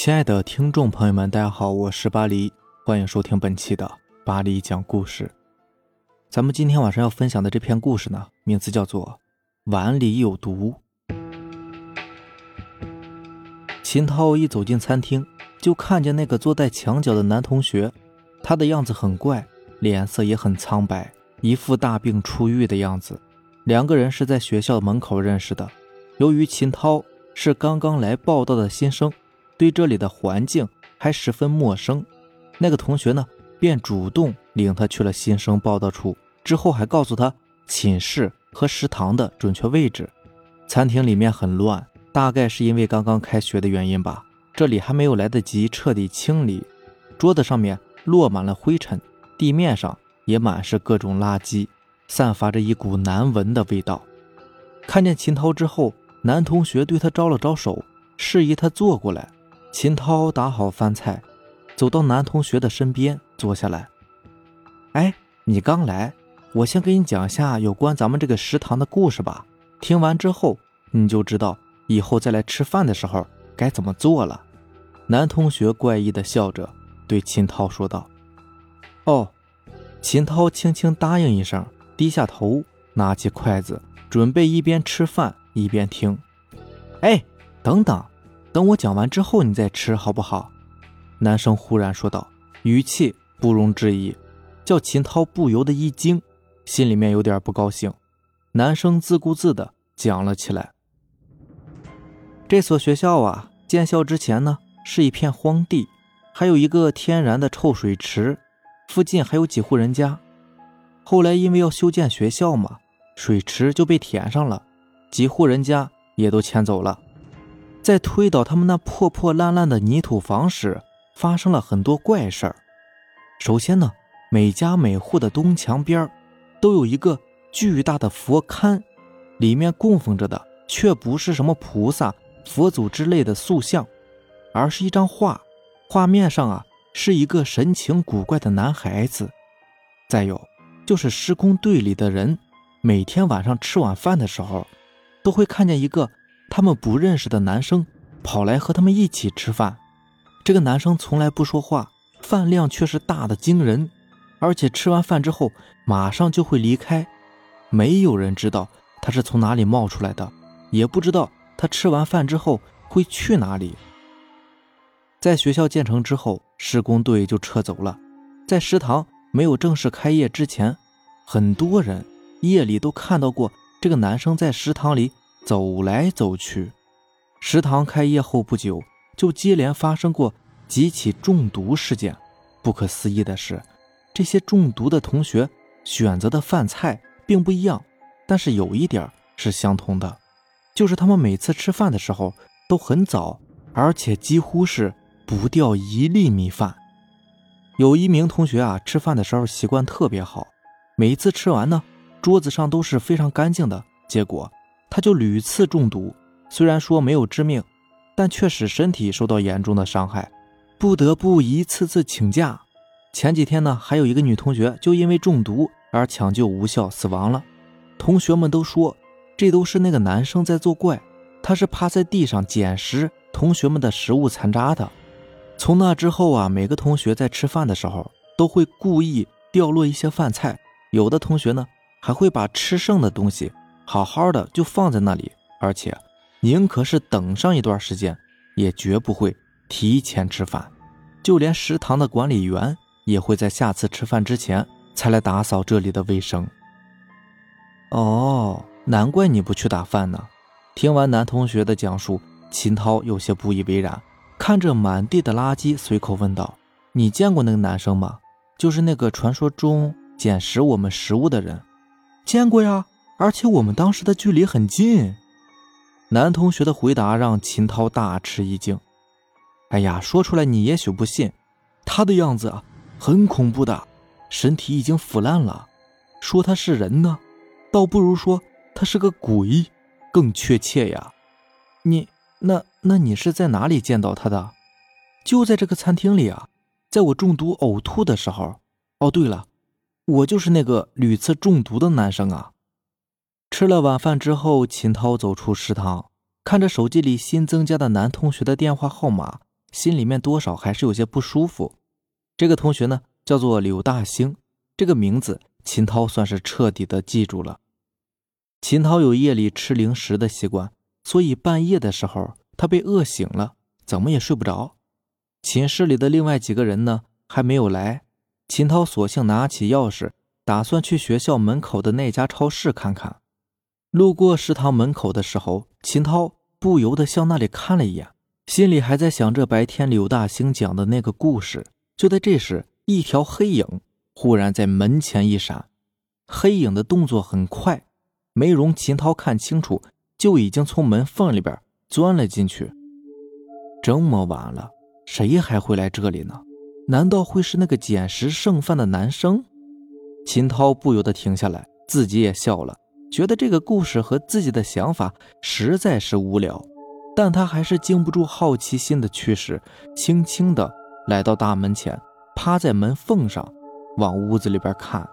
亲爱的听众朋友们，大家好，我是巴黎，欢迎收听本期的巴黎讲故事。咱们今天晚上要分享的这篇故事呢，名字叫做《碗里有毒》。秦涛一走进餐厅，就看见那个坐在墙角的男同学，他的样子很怪，脸色也很苍白，一副大病初愈的样子。两个人是在学校门口认识的，由于秦涛是刚刚来报道的新生。对这里的环境还十分陌生，那个同学呢，便主动领他去了新生报道处，之后还告诉他寝室和食堂的准确位置。餐厅里面很乱，大概是因为刚刚开学的原因吧，这里还没有来得及彻底清理，桌子上面落满了灰尘，地面上也满是各种垃圾，散发着一股难闻的味道。看见秦涛之后，男同学对他招了招手，示意他坐过来。秦涛打好饭菜，走到男同学的身边坐下来。哎，你刚来，我先给你讲一下有关咱们这个食堂的故事吧。听完之后，你就知道以后再来吃饭的时候该怎么做了。男同学怪异的笑着对秦涛说道：“哦。”秦涛轻轻答应一声，低下头，拿起筷子，准备一边吃饭一边听。哎，等等。等我讲完之后，你再吃好不好？男生忽然说道，语气不容置疑，叫秦涛不由得一惊，心里面有点不高兴。男生自顾自地讲了起来：“这所学校啊，建校之前呢是一片荒地，还有一个天然的臭水池，附近还有几户人家。后来因为要修建学校嘛，水池就被填上了，几户人家也都迁走了。”在推倒他们那破破烂烂的泥土房时，发生了很多怪事儿。首先呢，每家每户的东墙边都有一个巨大的佛龛，里面供奉着的却不是什么菩萨、佛祖之类的塑像，而是一张画。画面上啊，是一个神情古怪的男孩子。再有就是施工队里的人，每天晚上吃晚饭的时候，都会看见一个。他们不认识的男生跑来和他们一起吃饭，这个男生从来不说话，饭量却是大的惊人，而且吃完饭之后马上就会离开，没有人知道他是从哪里冒出来的，也不知道他吃完饭之后会去哪里。在学校建成之后，施工队就撤走了，在食堂没有正式开业之前，很多人夜里都看到过这个男生在食堂里。走来走去，食堂开业后不久，就接连发生过几起中毒事件。不可思议的是，这些中毒的同学选择的饭菜并不一样，但是有一点是相同的，就是他们每次吃饭的时候都很早，而且几乎是不掉一粒米饭。有一名同学啊，吃饭的时候习惯特别好，每一次吃完呢，桌子上都是非常干净的，结果。他就屡次中毒，虽然说没有致命，但却使身体受到严重的伤害，不得不一次次请假。前几天呢，还有一个女同学就因为中毒而抢救无效死亡了。同学们都说，这都是那个男生在作怪，他是趴在地上捡食同学们的食物残渣的。从那之后啊，每个同学在吃饭的时候都会故意掉落一些饭菜，有的同学呢还会把吃剩的东西。好好的就放在那里，而且宁可是等上一段时间，也绝不会提前吃饭。就连食堂的管理员也会在下次吃饭之前才来打扫这里的卫生。哦，难怪你不去打饭呢。听完男同学的讲述，秦涛有些不以为然，看着满地的垃圾，随口问道：“你见过那个男生吗？就是那个传说中捡食我们食物的人？”“见过呀。”而且我们当时的距离很近，男同学的回答让秦涛大吃一惊。哎呀，说出来你也许不信，他的样子啊，很恐怖的，身体已经腐烂了。说他是人呢，倒不如说他是个鬼更确切呀。你那那你是在哪里见到他的？就在这个餐厅里啊，在我中毒呕吐的时候。哦，对了，我就是那个屡次中毒的男生啊。吃了晚饭之后，秦涛走出食堂，看着手机里新增加的男同学的电话号码，心里面多少还是有些不舒服。这个同学呢，叫做柳大兴，这个名字秦涛算是彻底的记住了。秦涛有夜里吃零食的习惯，所以半夜的时候他被饿醒了，怎么也睡不着。寝室里的另外几个人呢还没有来，秦涛索性拿起钥匙，打算去学校门口的那家超市看看。路过食堂门口的时候，秦涛不由得向那里看了一眼，心里还在想着白天柳大兴讲的那个故事。就在这时，一条黑影忽然在门前一闪，黑影的动作很快。没容秦涛看清楚，就已经从门缝里边钻了进去。这么晚了，谁还会来这里呢？难道会是那个捡食剩饭的男生？秦涛不由得停下来，自己也笑了，觉得这个故事和自己的想法实在是无聊，但他还是经不住好奇心的驱使，轻轻的来到大门前，趴在门缝上，往屋子里边看。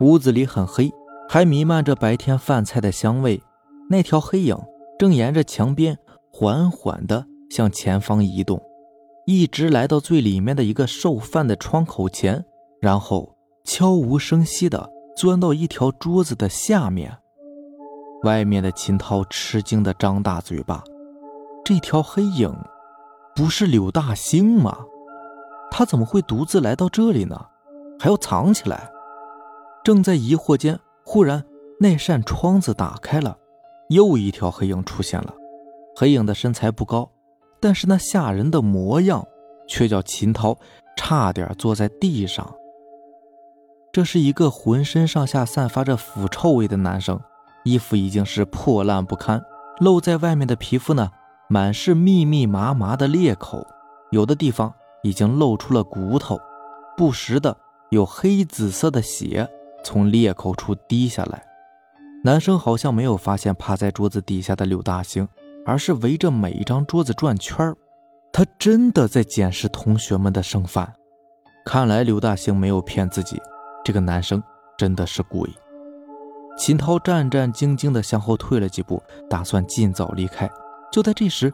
屋子里很黑。还弥漫着白天饭菜的香味，那条黑影正沿着墙边缓缓地向前方移动，一直来到最里面的一个售饭的窗口前，然后悄无声息地钻到一条桌子的下面。外面的秦涛吃惊地张大嘴巴，这条黑影不是柳大兴吗？他怎么会独自来到这里呢？还要藏起来？正在疑惑间。忽然，那扇窗子打开了，又一条黑影出现了。黑影的身材不高，但是那吓人的模样却叫秦涛差点坐在地上。这是一个浑身上下散发着腐臭味的男生，衣服已经是破烂不堪，露在外面的皮肤呢，满是密密麻麻的裂口，有的地方已经露出了骨头，不时的有黑紫色的血。从裂口处滴下来，男生好像没有发现趴在桌子底下的柳大兴，而是围着每一张桌子转圈他真的在检视同学们的剩饭。看来柳大兴没有骗自己，这个男生真的是鬼。秦涛战战兢兢地向后退了几步，打算尽早离开。就在这时，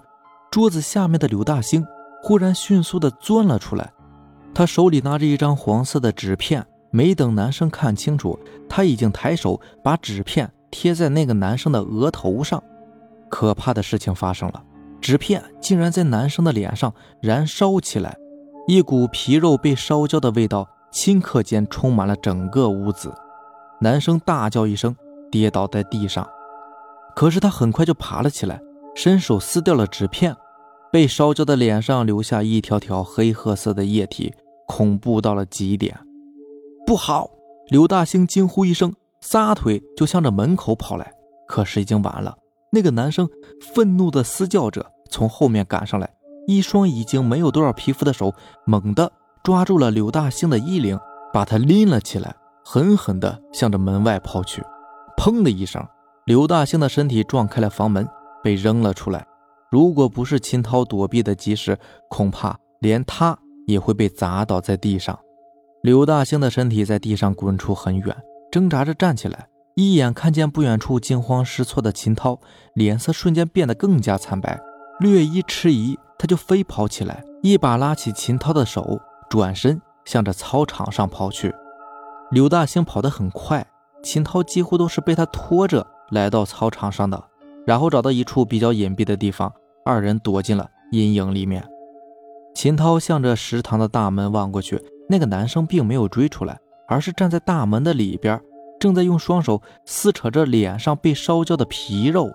桌子下面的柳大兴忽然迅速地钻了出来，他手里拿着一张黄色的纸片。没等男生看清楚，他已经抬手把纸片贴在那个男生的额头上。可怕的事情发生了，纸片竟然在男生的脸上燃烧起来，一股皮肉被烧焦的味道顷刻间充满了整个屋子。男生大叫一声，跌倒在地上。可是他很快就爬了起来，伸手撕掉了纸片，被烧焦的脸上留下一条条黑褐色的液体，恐怖到了极点。不好！刘大兴惊呼一声，撒腿就向着门口跑来。可是已经晚了。那个男生愤怒的嘶叫着，从后面赶上来，一双已经没有多少皮肤的手猛地抓住了刘大兴的衣领，把他拎了起来，狠狠地向着门外抛去。砰的一声，刘大兴的身体撞开了房门，被扔了出来。如果不是秦涛躲避的及时，恐怕连他也会被砸倒在地上。刘大兴的身体在地上滚出很远，挣扎着站起来，一眼看见不远处惊慌失措的秦涛，脸色瞬间变得更加惨白。略一迟疑，他就飞跑起来，一把拉起秦涛的手，转身向着操场上跑去。刘大兴跑得很快，秦涛几乎都是被他拖着来到操场上的，然后找到一处比较隐蔽的地方，二人躲进了阴影里面。秦涛向着食堂的大门望过去。那个男生并没有追出来，而是站在大门的里边，正在用双手撕扯着脸上被烧焦的皮肉。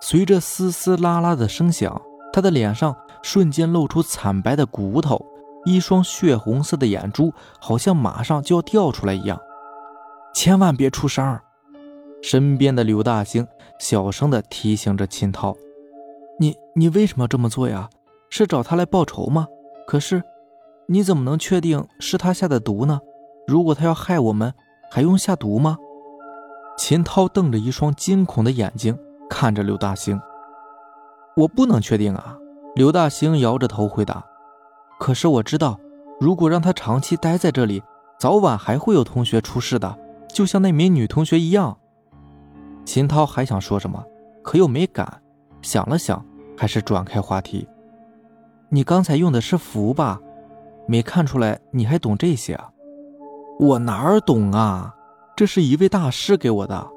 随着嘶嘶啦啦的声响，他的脸上瞬间露出惨白的骨头，一双血红色的眼珠好像马上就要掉出来一样。千万别出声儿！身边的刘大兴小声地提醒着秦涛：“你你为什么这么做呀？是找他来报仇吗？可是……”你怎么能确定是他下的毒呢？如果他要害我们，还用下毒吗？秦涛瞪着一双惊恐的眼睛看着刘大兴。我不能确定啊。刘大兴摇着头回答。可是我知道，如果让他长期待在这里，早晚还会有同学出事的，就像那名女同学一样。秦涛还想说什么，可又没敢，想了想，还是转开话题。你刚才用的是符吧？没看出来你还懂这些啊？我哪儿懂啊？这是一位大师给我的。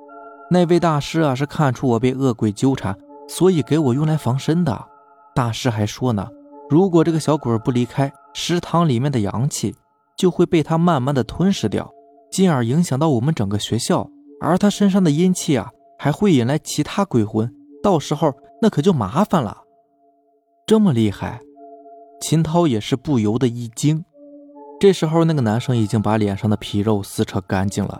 那位大师啊，是看出我被恶鬼纠缠，所以给我用来防身的。大师还说呢，如果这个小鬼不离开食堂里面的阳气，就会被他慢慢的吞噬掉，进而影响到我们整个学校。而他身上的阴气啊，还会引来其他鬼魂，到时候那可就麻烦了。这么厉害，秦涛也是不由得一惊。这时候，那个男生已经把脸上的皮肉撕扯干净了，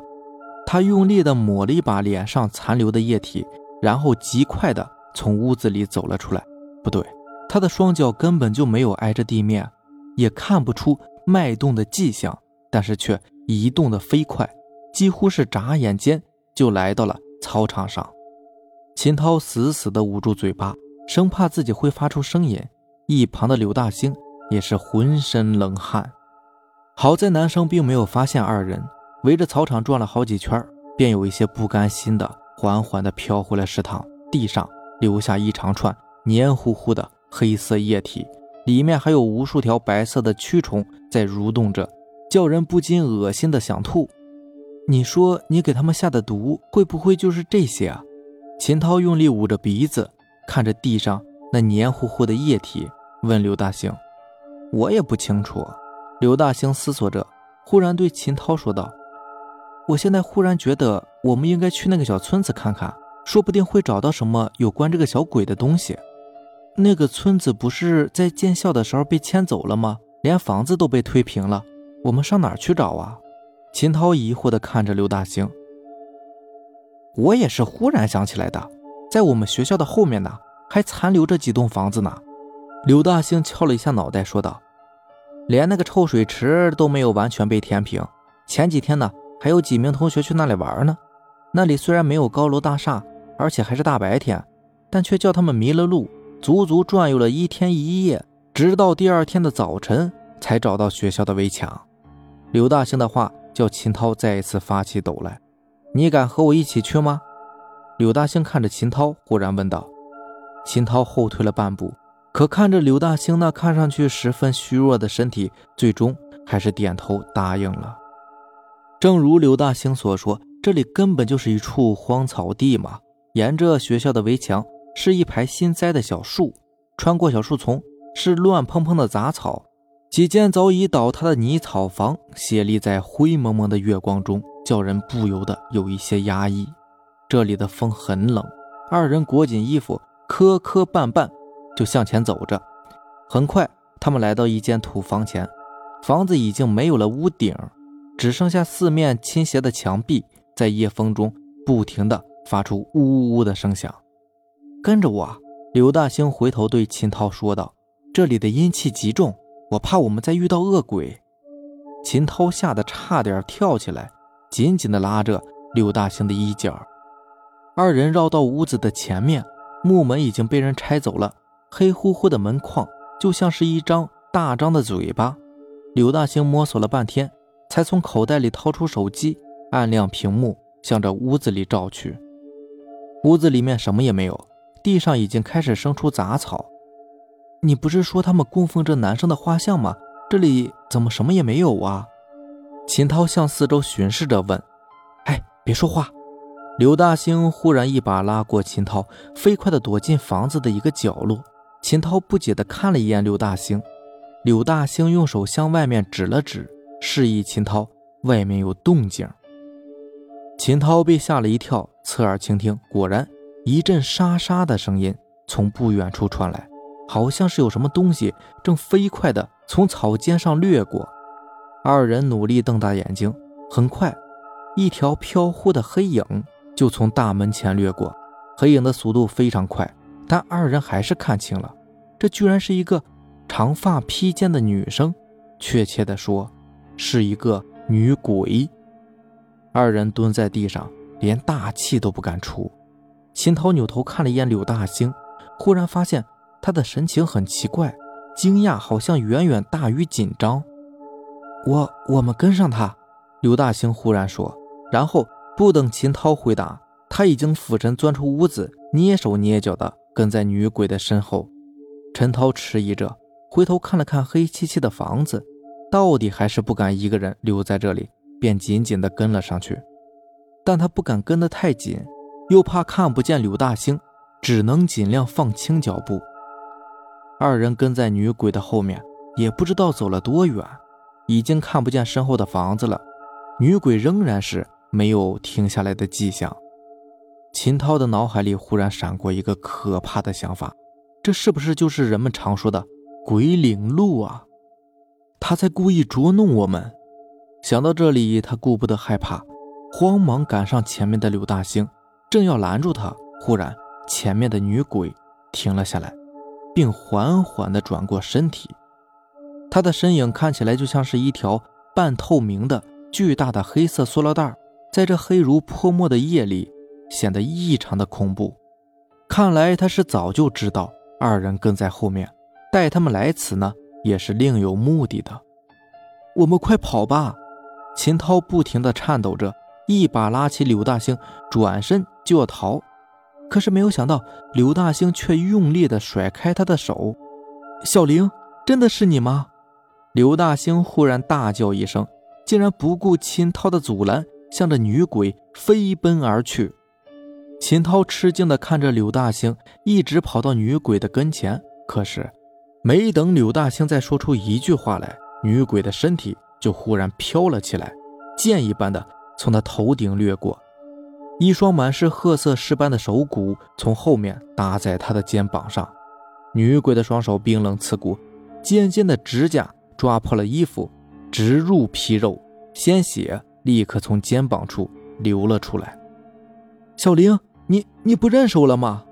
他用力的抹了一把脸上残留的液体，然后极快的从屋子里走了出来。不对，他的双脚根本就没有挨着地面，也看不出脉动的迹象，但是却移动的飞快，几乎是眨眼间就来到了操场上。秦涛死死的捂住嘴巴，生怕自己会发出声音。一旁的刘大兴也是浑身冷汗。好在男生并没有发现二人，围着操场转了好几圈，便有一些不甘心的缓缓地飘回了食堂，地上留下一长串黏糊糊的黑色液体，里面还有无数条白色的蛆虫在蠕动着，叫人不禁恶心的想吐。你说你给他们下的毒会不会就是这些啊？秦涛用力捂着鼻子，看着地上那黏糊糊的液体，问刘大兴：“我也不清楚。”刘大兴思索着，忽然对秦涛说道：“我现在忽然觉得，我们应该去那个小村子看看，说不定会找到什么有关这个小鬼的东西。那个村子不是在建校的时候被迁走了吗？连房子都被推平了，我们上哪儿去找啊？”秦涛疑惑地看着刘大兴。我也是忽然想起来的，在我们学校的后面呢，还残留着几栋房子呢。刘大兴敲了一下脑袋，说道。连那个臭水池都没有完全被填平。前几天呢，还有几名同学去那里玩呢。那里虽然没有高楼大厦，而且还是大白天，但却叫他们迷了路，足足转悠了一天一夜，直到第二天的早晨才找到学校的围墙。刘大兴的话叫秦涛再一次发起抖来：“你敢和我一起去吗？”刘大兴看着秦涛，忽然问道。秦涛后退了半步。可看着刘大兴那看上去十分虚弱的身体，最终还是点头答应了。正如刘大兴所说，这里根本就是一处荒草地嘛。沿着学校的围墙是一排新栽的小树，穿过小树丛是乱蓬蓬的杂草，几间早已倒塌的泥草房斜立在灰蒙蒙的月光中，叫人不由得有一些压抑。这里的风很冷，二人裹紧衣服，磕磕绊绊。就向前走着，很快，他们来到一间土房前，房子已经没有了屋顶，只剩下四面倾斜的墙壁，在夜风中不停地发出呜呜呜的声响。跟着我，刘大兴回头对秦涛说道：“这里的阴气极重，我怕我们再遇到恶鬼。”秦涛吓得差点跳起来，紧紧地拉着刘大兴的衣角。二人绕到屋子的前面，木门已经被人拆走了。黑乎乎的门框就像是一张大张的嘴巴。刘大兴摸索了半天，才从口袋里掏出手机，按亮屏幕，向着屋子里照去。屋子里面什么也没有，地上已经开始生出杂草。你不是说他们供奉着男生的画像吗？这里怎么什么也没有啊？秦涛向四周巡视着问：“哎，别说话！”刘大兴忽然一把拉过秦涛，飞快地躲进房子的一个角落。秦涛不解地看了一眼刘大兴，刘大兴用手向外面指了指，示意秦涛外面有动静。秦涛被吓了一跳，侧耳倾听，果然一阵沙沙的声音从不远处传来，好像是有什么东西正飞快地从草尖上掠过。二人努力瞪大眼睛，很快，一条飘忽的黑影就从大门前掠过，黑影的速度非常快。但二人还是看清了，这居然是一个长发披肩的女生，确切的说，是一个女鬼。二人蹲在地上，连大气都不敢出。秦涛扭头看了一眼柳大兴，忽然发现他的神情很奇怪，惊讶好像远远大于紧张。我我们跟上他，刘大兴忽然说，然后不等秦涛回答，他已经俯身钻出屋子，蹑手蹑脚的。跟在女鬼的身后，陈涛迟疑着，回头看了看黑漆漆的房子，到底还是不敢一个人留在这里，便紧紧的跟了上去。但他不敢跟得太紧，又怕看不见柳大兴，只能尽量放轻脚步。二人跟在女鬼的后面，也不知道走了多远，已经看不见身后的房子了。女鬼仍然是没有停下来的迹象。秦涛的脑海里忽然闪过一个可怕的想法：这是不是就是人们常说的鬼领路啊？他在故意捉弄我们。想到这里，他顾不得害怕。慌忙赶上前面的柳大兴，正要拦住他，忽然前面的女鬼停了下来，并缓缓地转过身体。她的身影看起来就像是一条半透明的巨大的黑色塑料袋，在这黑如泼墨的夜里显得异常的恐怖。看来他是早就知道二人跟在后面，带他们来此呢，也是另有目的的。我们快跑吧！秦涛不停地颤抖着。一把拉起柳大兴，转身就要逃，可是没有想到，柳大兴却用力地甩开他的手。小玲，真的是你吗？柳大兴忽然大叫一声，竟然不顾秦涛的阻拦，向着女鬼飞奔而去。秦涛吃惊地看着柳大兴，一直跑到女鬼的跟前，可是没等柳大兴再说出一句话来，女鬼的身体就忽然飘了起来，箭一般的。从他头顶掠过，一双满是褐色尸斑的手骨从后面搭在他的肩膀上。女鬼的双手冰冷刺骨，尖尖的指甲抓破了衣服，直入皮肉，鲜血立刻从肩膀处流了出来。小玲，你你不认识我了吗？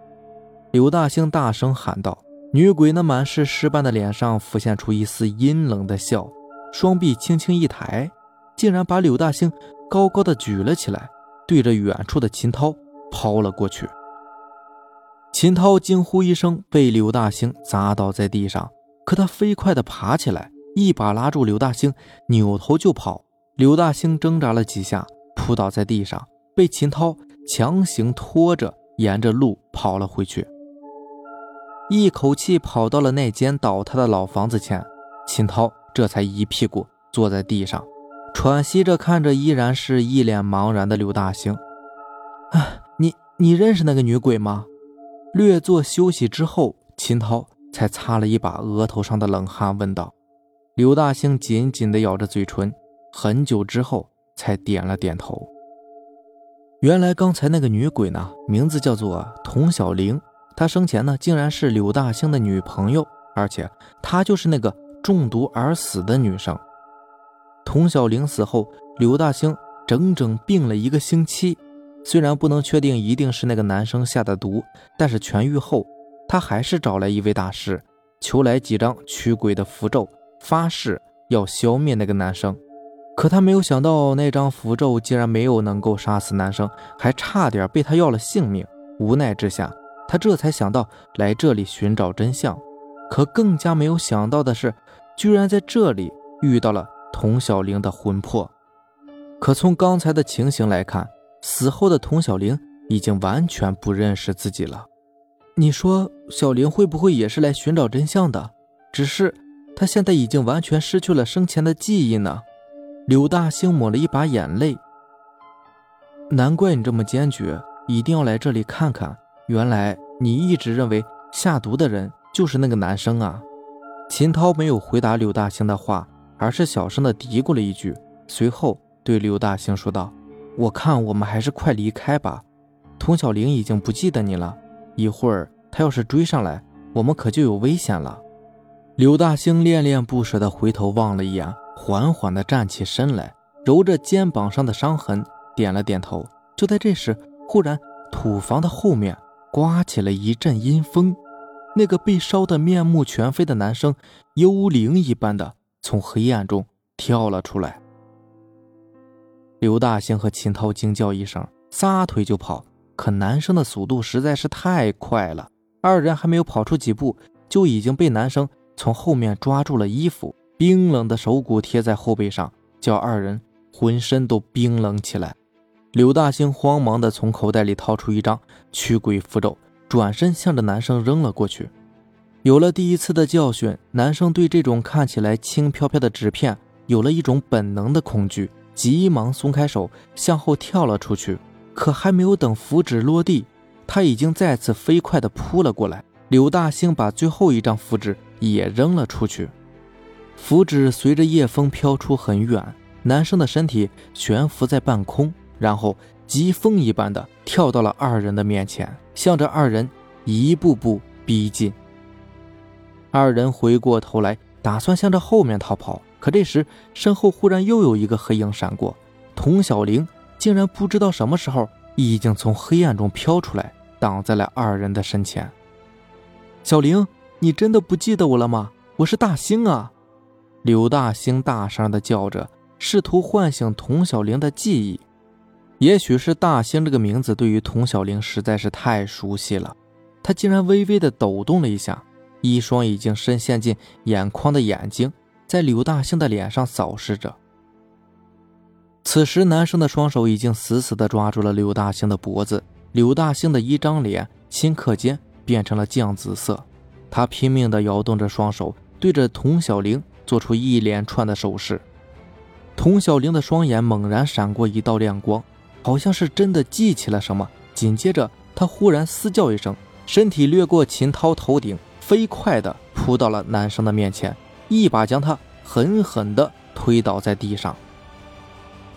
刘大兴大声喊道。女鬼那满是尸斑的脸上浮现出一丝阴冷的笑，双臂轻轻一抬，竟然把柳大兴。高高的举了起来，对着远处的秦涛抛了过去。秦涛惊呼一声，被刘大兴砸倒在地上。可他飞快地爬起来，一把拉住刘大兴，扭头就跑。刘大兴挣扎了几下，扑倒在地上，被秦涛强行拖着，沿着路跑了回去。一口气跑到了那间倒塌的老房子前，秦涛这才一屁股坐在地上。喘息着看着依然是一脸茫然的刘大兴，啊，你你认识那个女鬼吗？略作休息之后，秦涛才擦了一把额头上的冷汗，问道。刘大兴紧紧地咬着嘴唇，很久之后才点了点头。原来刚才那个女鬼呢，名字叫做童小玲，她生前呢竟然是刘大兴的女朋友，而且她就是那个中毒而死的女生。童小玲死后，刘大兴整整病了一个星期。虽然不能确定一定是那个男生下的毒，但是痊愈后，他还是找来一位大师，求来几张驱鬼的符咒，发誓要消灭那个男生。可他没有想到，那张符咒竟然没有能够杀死男生，还差点被他要了性命。无奈之下，他这才想到来这里寻找真相。可更加没有想到的是，居然在这里遇到了。童小玲的魂魄，可从刚才的情形来看，死后的童小玲已经完全不认识自己了。你说小玲会不会也是来寻找真相的？只是她现在已经完全失去了生前的记忆呢？柳大兴抹了一把眼泪，难怪你这么坚决，一定要来这里看看。原来你一直认为下毒的人就是那个男生啊！秦涛没有回答柳大兴的话。而是小声的嘀咕了一句，随后对刘大兴说道：“我看我们还是快离开吧。童小玲已经不记得你了，一会儿他要是追上来，我们可就有危险了。”刘大兴恋恋不舍地回头望了一眼，缓缓地站起身来，揉着肩膀上的伤痕，点了点头。就在这时，忽然土房的后面刮起了一阵阴风，那个被烧得面目全非的男生，幽灵一般的。从黑暗中跳了出来，刘大兴和秦涛惊叫一声，撒腿就跑。可男生的速度实在是太快了，二人还没有跑出几步，就已经被男生从后面抓住了衣服，冰冷的手骨贴在后背上，叫二人浑身都冰冷起来。刘大兴慌忙地从口袋里掏出一张驱鬼符咒，转身向着男生扔了过去。有了第一次的教训，男生对这种看起来轻飘飘的纸片有了一种本能的恐惧，急忙松开手，向后跳了出去。可还没有等符纸落地，他已经再次飞快地扑了过来。柳大兴把最后一张符纸也扔了出去，符纸随着夜风飘出很远，男生的身体悬浮在半空，然后疾风一般的跳到了二人的面前，向着二人一步步逼近。二人回过头来，打算向着后面逃跑，可这时身后忽然又有一个黑影闪过，童小玲。竟然不知道什么时候已经从黑暗中飘出来，挡在了二人的身前。小玲，你真的不记得我了吗？我是大兴啊！柳大兴大声的叫着，试图唤醒童小玲的记忆。也许是大兴这个名字对于童小玲实在是太熟悉了，他竟然微微的抖动了一下，一双已经深陷进眼眶的眼睛在柳大兴的脸上扫视着。此时，男生的双手已经死死地抓住了柳大兴的脖子。柳大兴的一张脸顷刻间变成了酱紫色，他拼命地摇动着双手，对着童小玲做出一连串的手势。童小玲的双眼猛然闪过一道亮光，好像是真的记起了什么。紧接着，他忽然嘶叫一声，身体掠过秦涛头顶，飞快地扑到了男生的面前，一把将他狠狠地推倒在地上。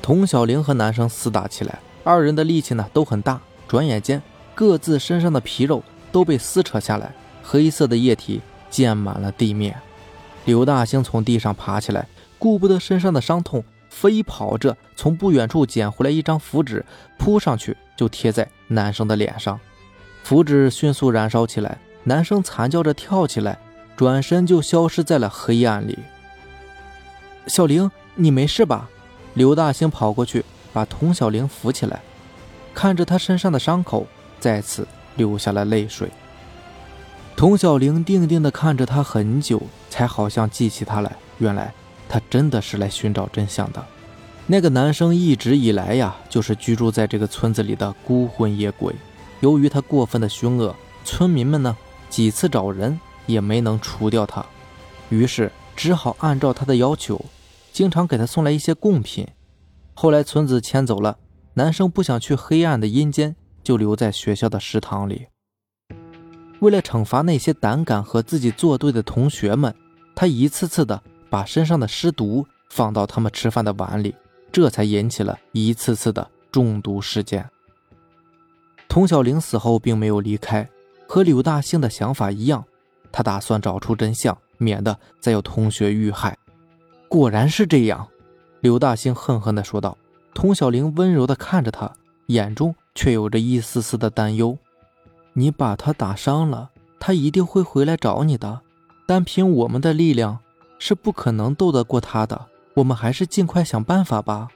童小玲和男生厮打起来，二人的力气呢都很大。转眼间，各自身上的皮肉都被撕扯下来，黑色的液体溅满了地面。刘大兴从地上爬起来，顾不得身上的伤痛，飞跑着从不远处捡回来一张符纸，扑上去就贴在男生的脸上。符纸迅速燃烧起来，男生惨叫着跳起来，转身就消失在了黑暗里。小玲，你没事吧？刘大兴跑过去，把童小玲扶起来，看着她身上的伤口，再次流下了泪水。童小玲定定地看着他很久，才好像记起他来。原来他真的是来寻找真相的。那个男生一直以来呀，就是居住在这个村子里的孤魂野鬼。由于他过分的凶恶，村民们呢几次找人也没能除掉他，于是只好按照他的要求。经常给他送来一些贡品。后来村子迁走了，男生不想去黑暗的阴间，就留在学校的食堂里。为了惩罚那些胆敢和自己作对的同学们，他一次次的把身上的尸毒放到他们吃饭的碗里，这才引起了一次次的中毒事件。童小玲死后并没有离开，和柳大兴的想法一样，他打算找出真相，免得再有同学遇害。果然是这样，刘大兴恨恨地说道。童小玲温柔地看着他，眼中却有着一丝丝的担忧。你把他打伤了，他一定会回来找你的。单凭我们的力量是不可能斗得过他的。我们还是尽快想办法吧。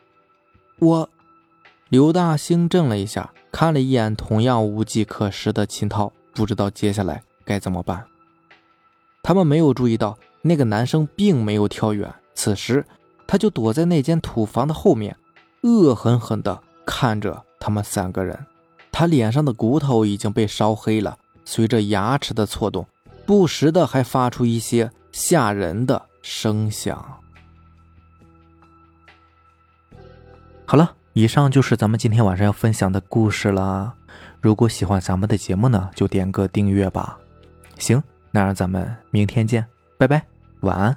我，刘大兴怔了一下，看了一眼同样无计可施的秦涛，不知道接下来该怎么办。他们没有注意到那个男生并没有跳远。此时，他就躲在那间土房的后面，恶狠狠地看着他们三个人。他脸上的骨头已经被烧黑了，随着牙齿的错动，不时的还发出一些吓人的声响。好了，以上就是咱们今天晚上要分享的故事了。如果喜欢咱们的节目呢，就点个订阅吧。行，那让咱们明天见，拜拜，晚安。